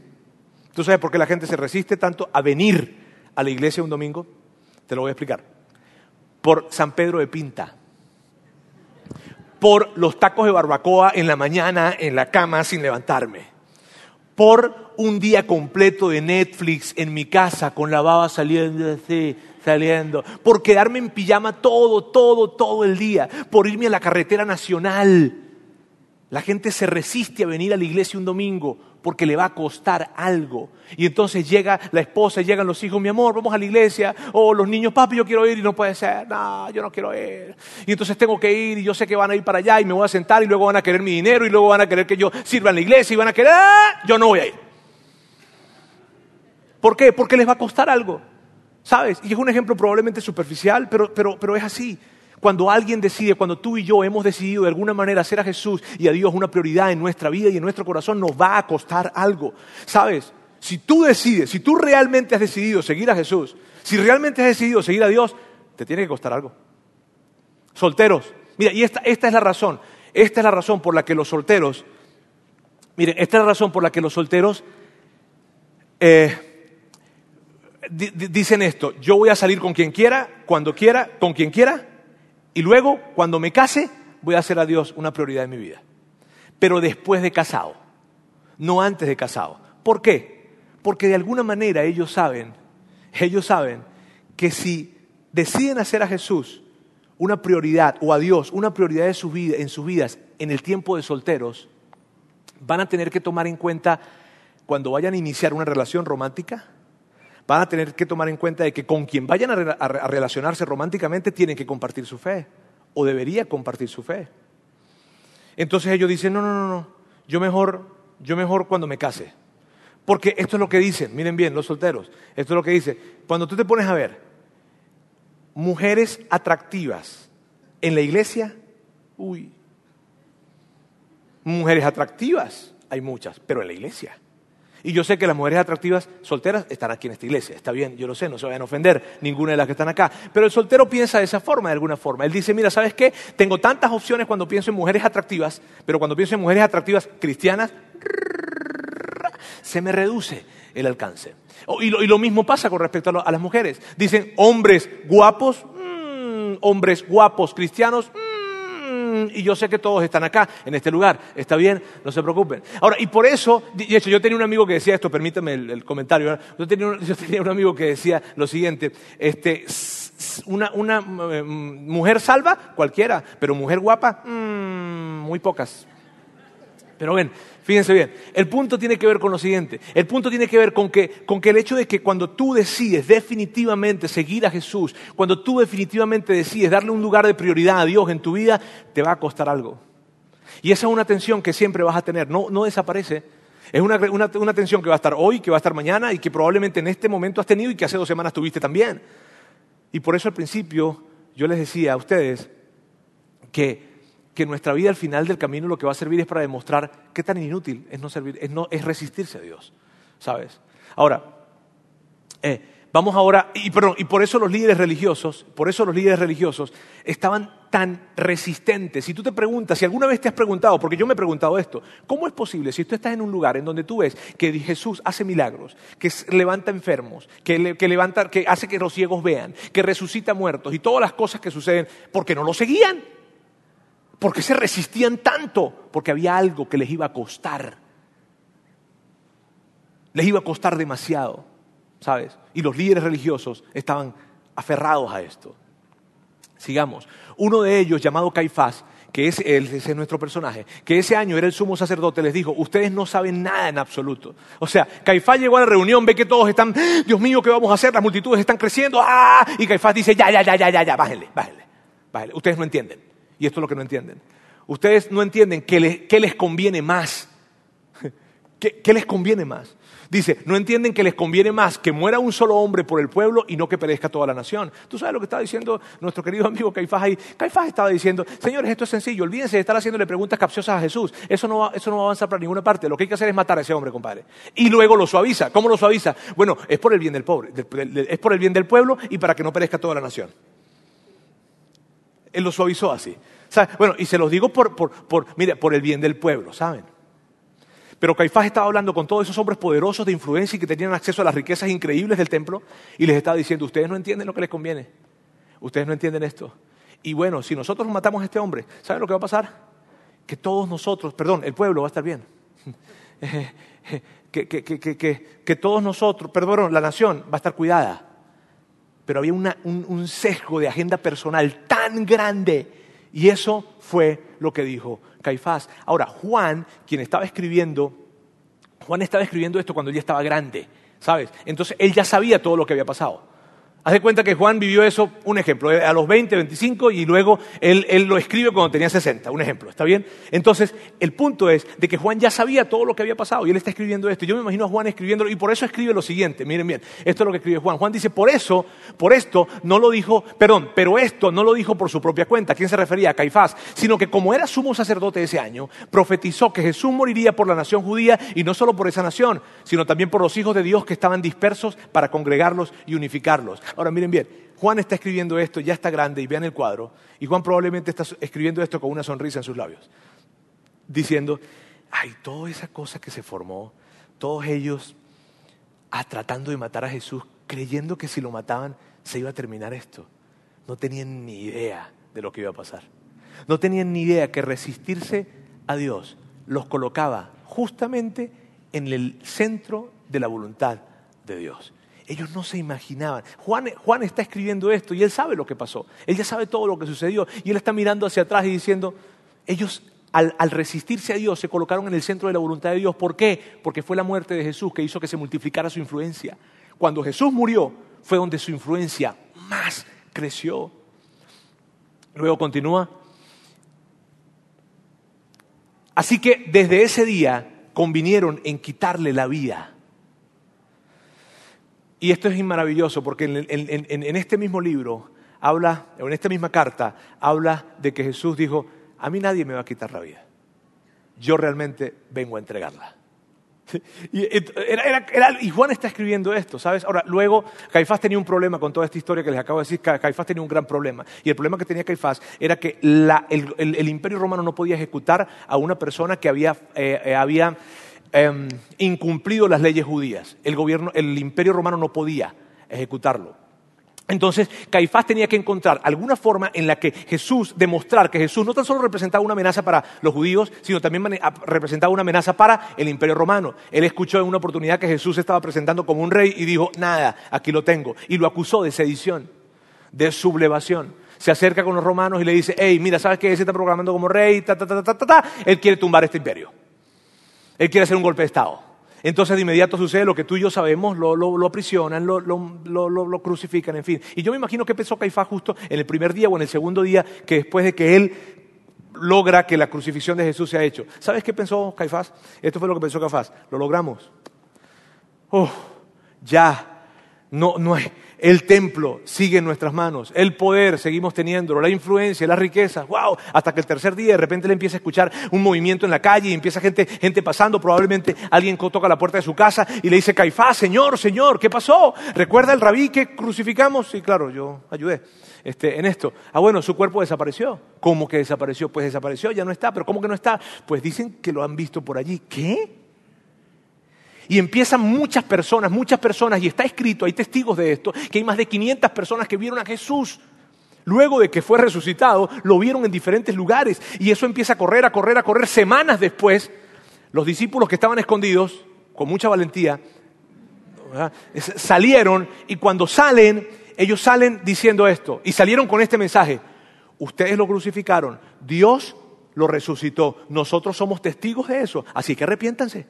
¿Tú sabes por qué la gente se resiste tanto a venir a la iglesia un domingo? Te lo voy a explicar. Por San Pedro de Pinta por los tacos de barbacoa en la mañana en la cama sin levantarme, por un día completo de Netflix en mi casa con la baba saliendo así, saliendo, por quedarme en pijama todo, todo, todo el día, por irme a la carretera nacional. La gente se resiste a venir a la iglesia un domingo porque le va a costar algo. Y entonces llega la esposa, llegan los hijos, mi amor, vamos a la iglesia. O los niños, papi, yo quiero ir y no puede ser. No, yo no quiero ir. Y entonces tengo que ir y yo sé que van a ir para allá y me voy a sentar y luego van a querer mi dinero y luego van a querer que yo sirva en la iglesia y van a querer, ¡ah! yo no voy a ir. ¿Por qué? Porque les va a costar algo. ¿Sabes? Y es un ejemplo probablemente superficial, pero, pero, pero es así. Cuando alguien decide, cuando tú y yo hemos decidido de alguna manera hacer a Jesús y a Dios una prioridad en nuestra vida y en nuestro corazón, nos va a costar algo. ¿Sabes? Si tú decides, si tú realmente has decidido seguir a Jesús, si realmente has decidido seguir a Dios, te tiene que costar algo. Solteros, mira, y esta, esta es la razón, esta es la razón por la que los solteros, miren, esta es la razón por la que los solteros eh, dicen esto, yo voy a salir con quien quiera, cuando quiera, con quien quiera, y luego, cuando me case, voy a hacer a Dios una prioridad en mi vida. Pero después de casado, no antes de casado. ¿Por qué? Porque de alguna manera ellos saben, ellos saben que si deciden hacer a Jesús una prioridad o a Dios una prioridad en sus vidas en el tiempo de solteros, van a tener que tomar en cuenta cuando vayan a iniciar una relación romántica, van a tener que tomar en cuenta de que con quien vayan a, re- a re- a relacionarse románticamente tienen que compartir su fe, o debería compartir su fe. Entonces ellos dicen, no, no, no, no, yo mejor, yo mejor cuando me case. Porque esto es lo que dicen, miren bien, los solteros, esto es lo que dice, cuando tú te pones a ver mujeres atractivas en la iglesia, uy, mujeres atractivas, hay muchas, pero en la iglesia. Y yo sé que las mujeres atractivas solteras están aquí en esta iglesia. Está bien, yo lo sé, no se vayan a ofender ninguna de las que están acá. Pero el soltero piensa de esa forma, de alguna forma. Él dice, mira, ¿sabes qué? Tengo tantas opciones cuando pienso en mujeres atractivas, pero cuando pienso en mujeres atractivas cristianas, se me reduce el alcance. O- Y lo, mismo pasa con respecto a, las mujeres. Dicen, hombres guapos, mm, hombres guapos cristianos, mm, y yo sé que todos están acá, en este lugar. Está bien, no se preocupen. Ahora, y por eso, de hecho, yo tenía un amigo que decía esto, permítame el, comentario. Yo tenía, un, [laughs] yo tenía un amigo que decía lo siguiente, este, una, una eh, mujer salva, cualquiera, pero mujer guapa, mm, muy pocas. Pero ven, fíjense bien, el punto tiene que ver con lo siguiente, el punto tiene que ver con que, con que el hecho de que cuando tú decides definitivamente seguir a Jesús, cuando tú definitivamente decides darle un lugar de prioridad a Dios en tu vida, te va a costar algo. Y esa es una tensión que siempre vas a tener, no, no desaparece. Es una, una, una tensión que va a estar hoy, que va a estar mañana y que probablemente en este momento has tenido y que hace dos semanas tuviste también. Y por eso al principio yo les decía a ustedes que, que nuestra vida al final del camino lo que va a servir es para demostrar qué tan inútil es no servir, es, no, es resistirse a Dios, ¿sabes? Ahora, eh, vamos ahora, y, perdón, y por eso los líderes religiosos, por eso los líderes religiosos estaban tan resistentes. Si tú te preguntas, si alguna vez te has preguntado, porque yo me he preguntado esto, ¿cómo es posible si tú estás en un lugar en donde tú ves que Jesús hace milagros, que levanta enfermos, que, que levanta, que hace que los ciegos vean, que resucita muertos y todas las cosas que suceden, porque no lo seguían? ¿Por qué se resistían tanto? Porque había algo que les iba a costar. Les iba a costar demasiado, ¿sabes? Y los líderes religiosos estaban aferrados a esto. Sigamos. Uno de ellos, llamado Caifás, que es, ese es nuestro personaje, que ese año era el sumo sacerdote, les dijo, ustedes no saben nada en absoluto. O sea, Caifás llegó a la reunión, ve que todos están, Dios mío, ¿qué vamos a hacer? Las multitudes están creciendo, ¡ah! Y Caifás dice, ya, ya, ya, ya, ya, ya, bájenle, bájenle, bájenle. Ustedes no entienden. Y esto es lo que no entienden. Ustedes no entienden qué les, conviene más. [laughs] ¿Qué, qué les conviene más? Dice, no entienden que les conviene más que muera un solo hombre por el pueblo y no que perezca toda la nación. Tú sabes lo que estaba diciendo nuestro querido amigo Caifás ahí. Caifás estaba diciendo, señores, esto es sencillo, olvídense de estar haciéndole preguntas capciosas a Jesús. Eso no, va, eso no va a avanzar para ninguna parte. Lo que hay que hacer es matar a ese hombre, compadre. Y luego lo suaviza. ¿Cómo lo suaviza? Bueno, es por el bien del pobre, es por el bien del pueblo y para que no perezca toda la nación. Él lo suavizó así. Bueno, y se los digo por, por, por, por el bien del pueblo, ¿saben? Pero Caifás estaba hablando con todos esos hombres poderosos de influencia y que tenían acceso a las riquezas increíbles del templo y les estaba diciendo, ustedes no entienden lo que les conviene, ustedes no entienden esto. Y bueno, si nosotros matamos a este hombre, ¿saben lo que va a pasar? Que todos nosotros, perdón, el pueblo va a estar bien. [laughs] que, que, que, que todos nosotros, perdón, la nación va a estar cuidada. Pero había un, un sesgo de agenda personal tan grande y eso fue lo que dijo Caifás. Ahora, Juan, quien estaba escribiendo, Juan estaba escribiendo esto cuando él ya estaba grande, ¿sabes? Entonces él ya sabía todo lo que había pasado. Haz de cuenta que Juan vivió eso, un ejemplo, eh, a los 20, 25 y luego él, lo escribe cuando tenía 60, un ejemplo, ¿está bien? Entonces, el punto es de que Juan ya sabía todo lo que había pasado y él está escribiendo esto. Yo me imagino a Juan escribiéndolo y por eso escribe lo siguiente, miren bien, esto es lo que escribe Juan. Juan dice, por eso, por esto no lo dijo, perdón, pero esto no lo dijo por su propia cuenta. ¿A quién se refería? A Caifás, sino que como era sumo sacerdote ese año, profetizó que Jesús moriría por la nación judía y no solo por esa nación, sino también por los hijos de Dios que estaban dispersos para congregarlos y unificarlos. Ahora miren bien, Juan está escribiendo esto, ya está grande y vean el cuadro, y Juan probablemente está escribiendo esto con una sonrisa en sus labios, diciendo, ay, toda esa cosa que se formó, todos ellos ah, tratando de matar a Jesús, creyendo que si lo mataban se iba a terminar esto. No tenían ni idea de lo que iba a pasar. No tenían ni idea que resistirse a Dios los colocaba justamente en el centro de la voluntad de Dios. Ellos no se imaginaban. Juan, está escribiendo esto y él sabe lo que pasó. Él ya sabe todo lo que sucedió y él está mirando hacia atrás y diciendo, ellos al, resistirse a Dios, se colocaron en el centro de la voluntad de Dios. ¿Por qué? Porque fue la muerte de Jesús que hizo que se multiplicara su influencia. Cuando Jesús murió, fue donde su influencia más creció. Luego continúa. Así que desde ese día convinieron en quitarle la vida. Y esto es maravilloso porque en, este mismo libro habla, en esta misma carta, habla de que Jesús dijo, a mí nadie me va a quitar la vida. Yo realmente vengo a entregarla. [laughs] Y, Juan está escribiendo esto, ¿sabes? Ahora, luego Caifás tenía un problema con toda esta historia que les acabo de decir. Caifás tenía un gran problema. Y el problema que tenía Caifás era que el, imperio romano no podía ejecutar a una persona que había, eh, eh, había eh, incumplido las leyes judías. El, gobierno, el imperio romano no podía ejecutarlo. Entonces, Caifás tenía que encontrar alguna forma en la que Jesús, demostrar que Jesús no tan solo representaba una amenaza para los judíos, sino también representaba una amenaza para el imperio romano. Él escuchó en una oportunidad que Jesús estaba presentando como un rey y dijo, nada, aquí lo tengo. Y lo acusó de sedición, de sublevación. Se acerca con los romanos y le dice, hey, mira, ¿sabes qué? Él se está proclamando como rey, ta, ta, ta, ta, ta, ta. Él quiere tumbar este imperio. Él quiere hacer un golpe de Estado. Entonces de inmediato sucede lo que tú y yo sabemos, lo, aprisionan, lo, lo, crucifican, en fin. Y yo me imagino que pensó Caifás justo en el primer día o en el segundo día, que después de que él logra que la crucifixión de Jesús se ha hecho. ¿Sabes qué pensó Caifás? Esto fue lo que pensó Caifás. Lo logramos. Oh, ya, no, no hay, el templo sigue en nuestras manos, el poder seguimos teniéndolo, la influencia, las riquezas, wow, hasta que el tercer día de repente le empieza a escuchar un movimiento en la calle y empieza gente, gente pasando, probablemente alguien toca la puerta de su casa y le dice, Caifás, Señor, Señor, ¿qué pasó? ¿Recuerda el rabí que crucificamos? Sí, claro, yo ayudé este, en esto. Ah, bueno, su cuerpo desapareció. ¿Cómo que desapareció? Pues desapareció, ya no está, pero ¿cómo que no está? Pues dicen que lo han visto por allí. ¿Qué? Y empiezan muchas personas, muchas personas, y está escrito, hay testigos de esto, que hay más de 500 personas que vieron a Jesús. Luego de que fue resucitado, lo vieron en diferentes lugares. Y eso empieza a correr, a correr, a correr. Semanas después, los discípulos que estaban escondidos, con mucha valentía, salieron y cuando salen, ellos salen diciendo esto. Y salieron con este mensaje. Ustedes lo crucificaron, Dios lo resucitó. Nosotros somos testigos de eso. Así que arrepiéntanse.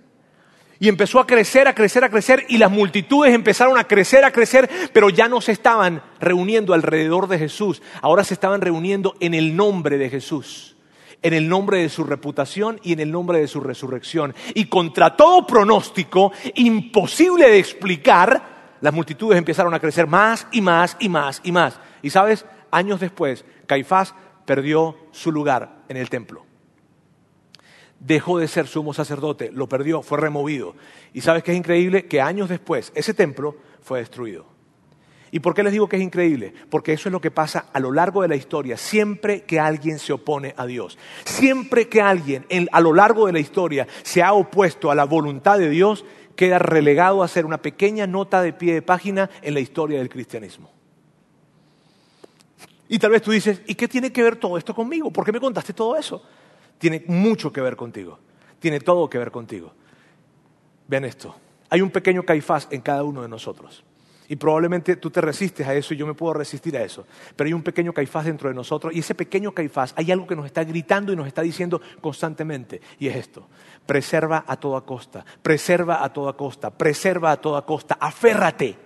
Y empezó a crecer, a crecer, a crecer, y las multitudes empezaron a crecer, a crecer, pero ya no se estaban reuniendo alrededor de Jesús, ahora se estaban reuniendo en el nombre de Jesús, en el nombre de su reputación y en el nombre de su resurrección. Y contra todo pronóstico, imposible de explicar, las multitudes empezaron a crecer más y más y más y más. Y sabes, años después, Caifás perdió su lugar en el templo dejó de ser sumo sacerdote, lo perdió, fue removido. Y sabes que es increíble que años después ese templo fue destruido. ¿Y por qué les digo que es increíble? Porque eso es lo que pasa a lo largo de la historia, siempre que alguien se opone a Dios. Siempre que alguien a lo largo de la historia se ha opuesto a la voluntad de Dios, queda relegado a ser una pequeña nota de pie de página en la historia del cristianismo. Y tal vez tú dices, ¿y qué tiene que ver todo esto conmigo? ¿Por qué me contaste todo eso? Tiene mucho que ver contigo. Tiene todo que ver contigo. Vean esto. Hay un pequeño caifás en cada uno de nosotros. Y probablemente tú te resistes a eso y yo me puedo resistir a eso. Pero hay un pequeño caifás dentro de nosotros y ese pequeño caifás hay algo que nos está gritando y nos está diciendo constantemente. Y es esto. Preserva a toda costa. Preserva a toda costa. Preserva a toda costa. Aférrate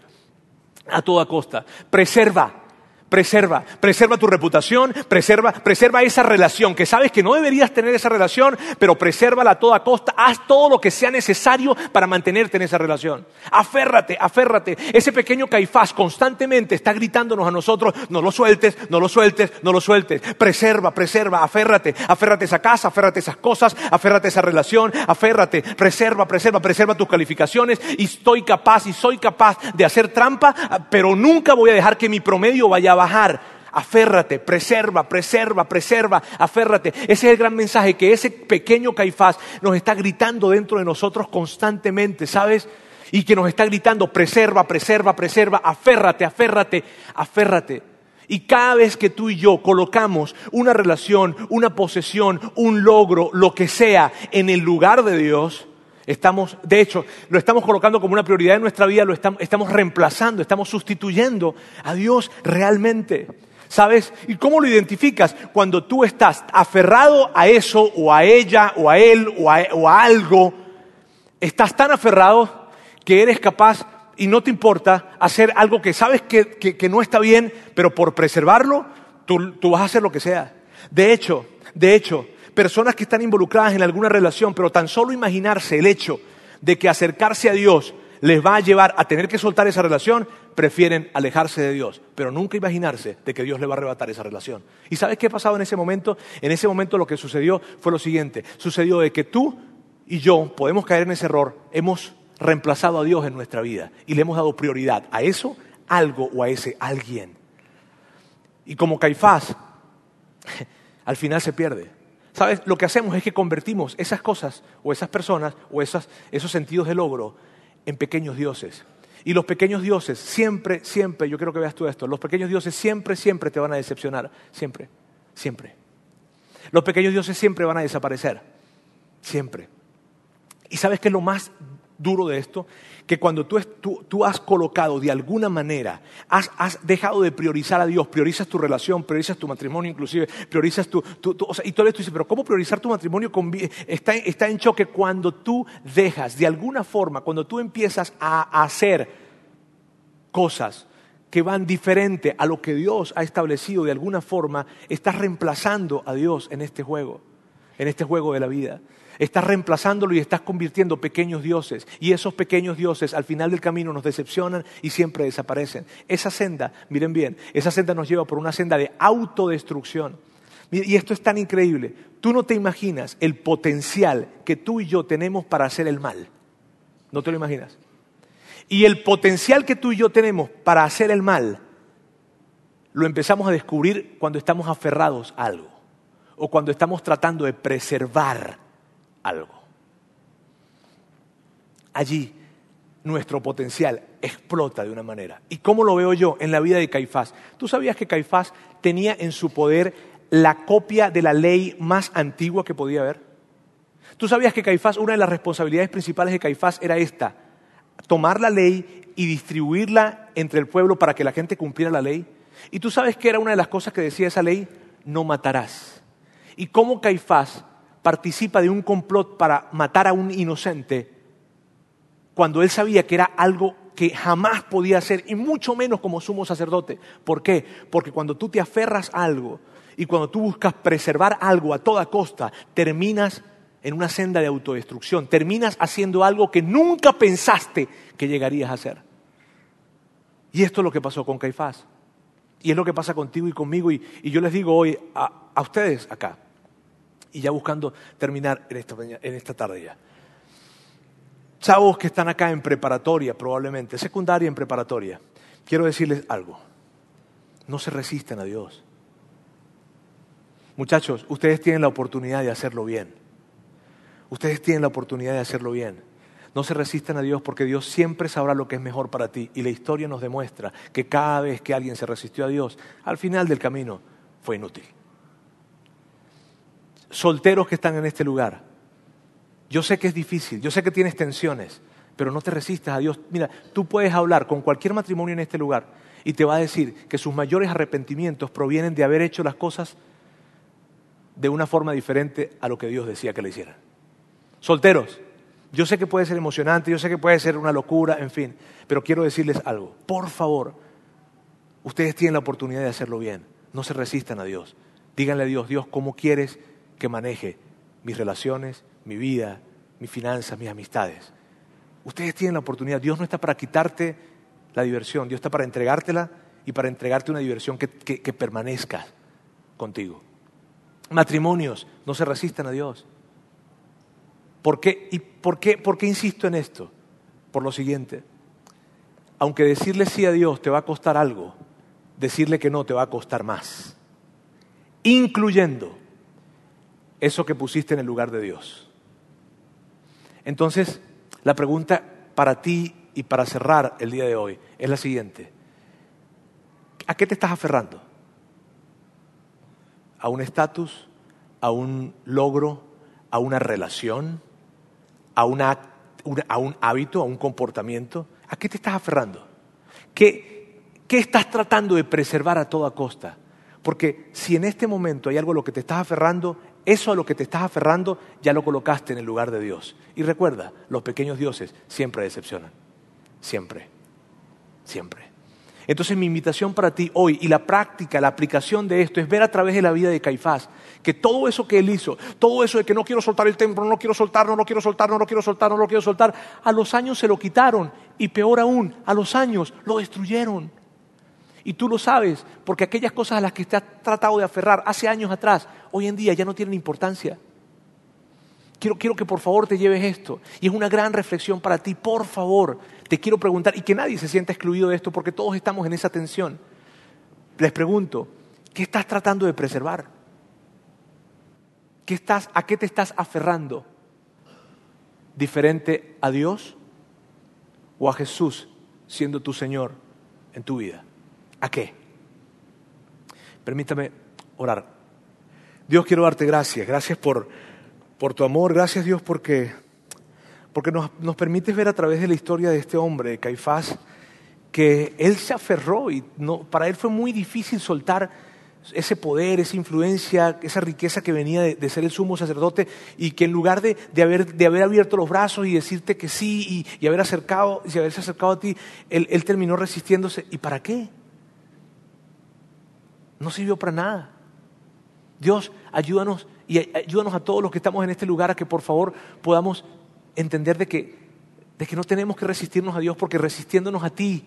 a toda costa. Preserva. Preserva, preserva tu reputación, preserva, preserva esa relación, que sabes que no deberías tener esa relación, pero presérvala a toda costa, haz todo lo que sea necesario para mantenerte en esa relación. Aférrate, aférrate. Ese pequeño caifás constantemente está gritándonos a nosotros, no lo sueltes, no lo sueltes, no lo sueltes. Preserva, preserva, aférrate, aférrate a esa casa, aférrate a esas cosas, aférrate a esa relación, aférrate, preserva, preserva, preserva tus calificaciones y estoy capaz y soy capaz de hacer trampa, pero nunca voy a dejar que mi promedio vaya bajar. Aférrate, preserva, preserva, preserva, aférrate. Ese es el gran mensaje que ese pequeño Caifás nos está gritando dentro de nosotros constantemente, ¿sabes? Y que nos está gritando, preserva, preserva, preserva, aférrate, aférrate, aférrate. Y cada vez que tú y yo colocamos una relación, una posesión, un logro, lo que sea, en el lugar de Dios, Estamos, de hecho, lo estamos colocando como una prioridad en nuestra vida, lo estamos, reemplazando, estamos sustituyendo a Dios realmente. ¿Sabes? ¿Y cómo lo identificas? Cuando tú estás aferrado a eso o a ella o a él o a, algo, estás tan aferrado que eres capaz y no te importa hacer algo que sabes que, no está bien, pero por preservarlo, tú, tú vas a hacer lo que sea. De hecho, de hecho, personas que están involucradas en alguna relación, pero tan solo imaginarse el hecho de que acercarse a Dios les va a llevar a tener que soltar esa relación, prefieren alejarse de Dios, pero nunca imaginarse de que Dios le va a arrebatar esa relación. ¿Y sabes qué ha pasado en ese momento? En ese momento lo que sucedió fue lo siguiente, sucedió de que tú y yo podemos caer en ese error, hemos reemplazado a Dios en nuestra vida y le hemos dado prioridad a eso, algo o a ese alguien. Y como Caifás, [laughs] al final se pierde. ¿Sabes? Lo que hacemos es que convertimos esas cosas o esas personas o esos sentidos de logro en pequeños dioses. Y los pequeños dioses siempre, siempre, yo quiero que veas tú esto, los pequeños dioses siempre, siempre te van a decepcionar. Siempre, siempre. Los pequeños dioses siempre van a desaparecer. Siempre. ¿Y sabes qué es lo más duro de esto? Que cuando tú, has colocado de alguna manera, has, dejado de priorizar a Dios, priorizas tu relación, priorizas tu matrimonio inclusive, priorizas tu... y todo esto dice, pero ¿cómo priorizar tu matrimonio? está, está en choque cuando tú dejas, de alguna forma, cuando tú empiezas a hacer cosas que van diferente a lo que Dios ha establecido de alguna forma, estás reemplazando a Dios en este juego, en este juego de la vida. Estás reemplazándolo y estás convirtiendo pequeños dioses. Y esos pequeños dioses al final del camino nos decepcionan y siempre desaparecen. Esa senda, miren bien, esa senda nos lleva por una senda de autodestrucción. Y esto es tan increíble. Tú no te imaginas el potencial que tú y yo tenemos para hacer el mal. No te lo imaginas. Y el potencial que tú y yo tenemos para hacer el mal lo empezamos a descubrir cuando estamos aferrados a algo o cuando estamos tratando de preservar algo. Allí nuestro potencial explota de una manera. ¿Y cómo lo veo yo en la vida de Caifás? ¿Tú sabías que Caifás tenía en su poder la copia de la ley más antigua que podía haber? ¿Tú sabías que Caifás, una de las responsabilidades principales de Caifás era esta? Tomar la ley y distribuirla entre el pueblo para que la gente cumpliera la ley. ¿Y tú sabes que era una de las cosas que decía esa ley? No matarás. ¿Y cómo Caifás participa de un complot para matar a un inocente cuando él sabía que era algo que jamás podía hacer y mucho menos como sumo sacerdote. ¿Por qué? Porque cuando tú te aferras a algo y cuando tú buscas preservar algo a toda costa, terminas en una senda de autodestrucción, terminas haciendo algo que nunca pensaste que llegarías a hacer. Y esto es lo que pasó con Caifás. Y es lo que pasa contigo y conmigo. Y, yo les digo hoy a ustedes acá, y ya buscando terminar en esta, en esta tarde ya. Chavos que están acá en preparatoria, probablemente, secundaria en preparatoria, quiero decirles algo. No se resisten a Dios. Muchachos, ustedes tienen la oportunidad de hacerlo bien. Ustedes tienen la oportunidad de hacerlo bien. No se resistan a Dios porque Dios siempre sabrá lo que es mejor para ti. Y la historia nos demuestra que cada vez que alguien se resistió a Dios, al final del camino fue inútil solteros que están en este lugar. Yo sé que es difícil, yo sé que tienes tensiones, pero no te resistas a Dios. Mira, tú puedes hablar con cualquier matrimonio en este lugar y te va a decir que sus mayores arrepentimientos provienen de haber hecho las cosas de una forma diferente a lo que Dios decía que le hicieran. Solteros, yo sé que puede ser emocionante, yo sé que puede ser una locura, en fin, pero quiero decirles algo. Por favor, ustedes tienen la oportunidad de hacerlo bien. No se resistan a Dios. Díganle a Dios, Dios, ¿cómo quieres que maneje mis relaciones, mi vida, mis finanzas, mis amistades. Ustedes tienen la oportunidad. Dios no está para quitarte la diversión, Dios está para entregártela y para entregarte una diversión que, permanezca contigo. Matrimonios, no se resistan a Dios. ¿Por qué? ¿Y por qué, por qué insisto en esto? Por lo siguiente. Aunque decirle sí a Dios te va a costar algo, decirle que no te va a costar más. Incluyendo eso que pusiste en el lugar de Dios. Entonces, la pregunta para ti y para cerrar el día de hoy es la siguiente. ¿A qué te estás aferrando? ¿A un estatus? ¿A un logro? ¿A una relación? ¿A, ¿A un hábito? ¿A un comportamiento? ¿A qué te estás aferrando? ¿Qué, ¿Qué estás tratando de preservar a toda costa? Porque si en este momento hay algo a lo que te estás aferrando, eso a lo que te estás aferrando ya lo colocaste en el lugar de Dios. Y recuerda, los pequeños dioses siempre decepcionan. Siempre. Siempre. Entonces mi invitación para ti hoy y la práctica, la aplicación de esto es ver a través de la vida de Caifás que todo eso que él hizo, todo eso de que no quiero soltar el templo, no quiero soltar, no lo quiero soltar, no lo quiero soltar, no lo quiero soltar, a los años se lo quitaron y peor aún, a los años lo destruyeron. Y tú lo sabes, porque aquellas cosas a las que te has tratado de aferrar hace años atrás, hoy en día ya no tienen importancia. Quiero, quiero que por favor te lleves esto. Y es una gran reflexión para ti. Por favor, te quiero preguntar, y que nadie se sienta excluido de esto, porque todos estamos en esa tensión. Les pregunto, ¿qué estás tratando de preservar? ¿Qué estás, ¿A qué te estás aferrando? ¿Diferente a Dios o a Jesús siendo tu Señor en tu vida? ¿A qué? Permítame orar. Dios, quiero darte gracias. Gracias por, por tu amor. Gracias, Dios, porque porque nos, nos permites ver a través de la historia de este hombre, Caifás, que él se aferró y no, para él fue muy difícil soltar ese poder, esa influencia, esa riqueza que venía de, ser el sumo sacerdote y que en lugar de, de, haber, de haber, abierto los brazos y decirte que sí y, y haber acercado, y haberse acercado a ti, él, él terminó resistiéndose. ¿Y para qué? No sirvió para nada. Dios, ayúdanos y ayúdanos a todos los que estamos en este lugar a que por favor podamos entender de que, de que no tenemos que resistirnos a Dios porque resistiéndonos a ti,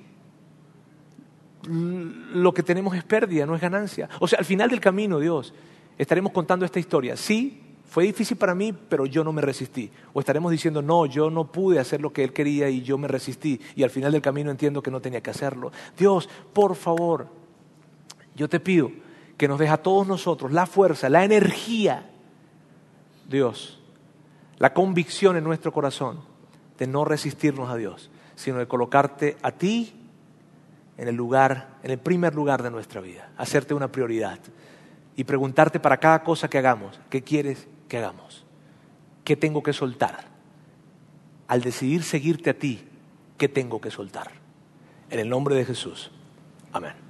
lo que tenemos es pérdida, no es ganancia. O sea, al final del camino, Dios, estaremos contando esta historia. Sí, fue difícil para mí, pero yo no me resistí. O estaremos diciendo, no, yo no pude hacer lo que Él quería y yo me resistí. Y al final del camino entiendo que no tenía que hacerlo. Dios, por favor, yo te pido que nos deje a todos nosotros la fuerza, la energía, Dios, la convicción en nuestro corazón de no resistirnos a Dios, sino de colocarte a ti en el lugar, en el primer lugar de nuestra vida, hacerte una prioridad y preguntarte para cada cosa que hagamos, ¿qué quieres que hagamos? ¿Qué tengo que soltar? Al decidir seguirte a ti, ¿qué tengo que soltar? En el nombre de Jesús. Amén.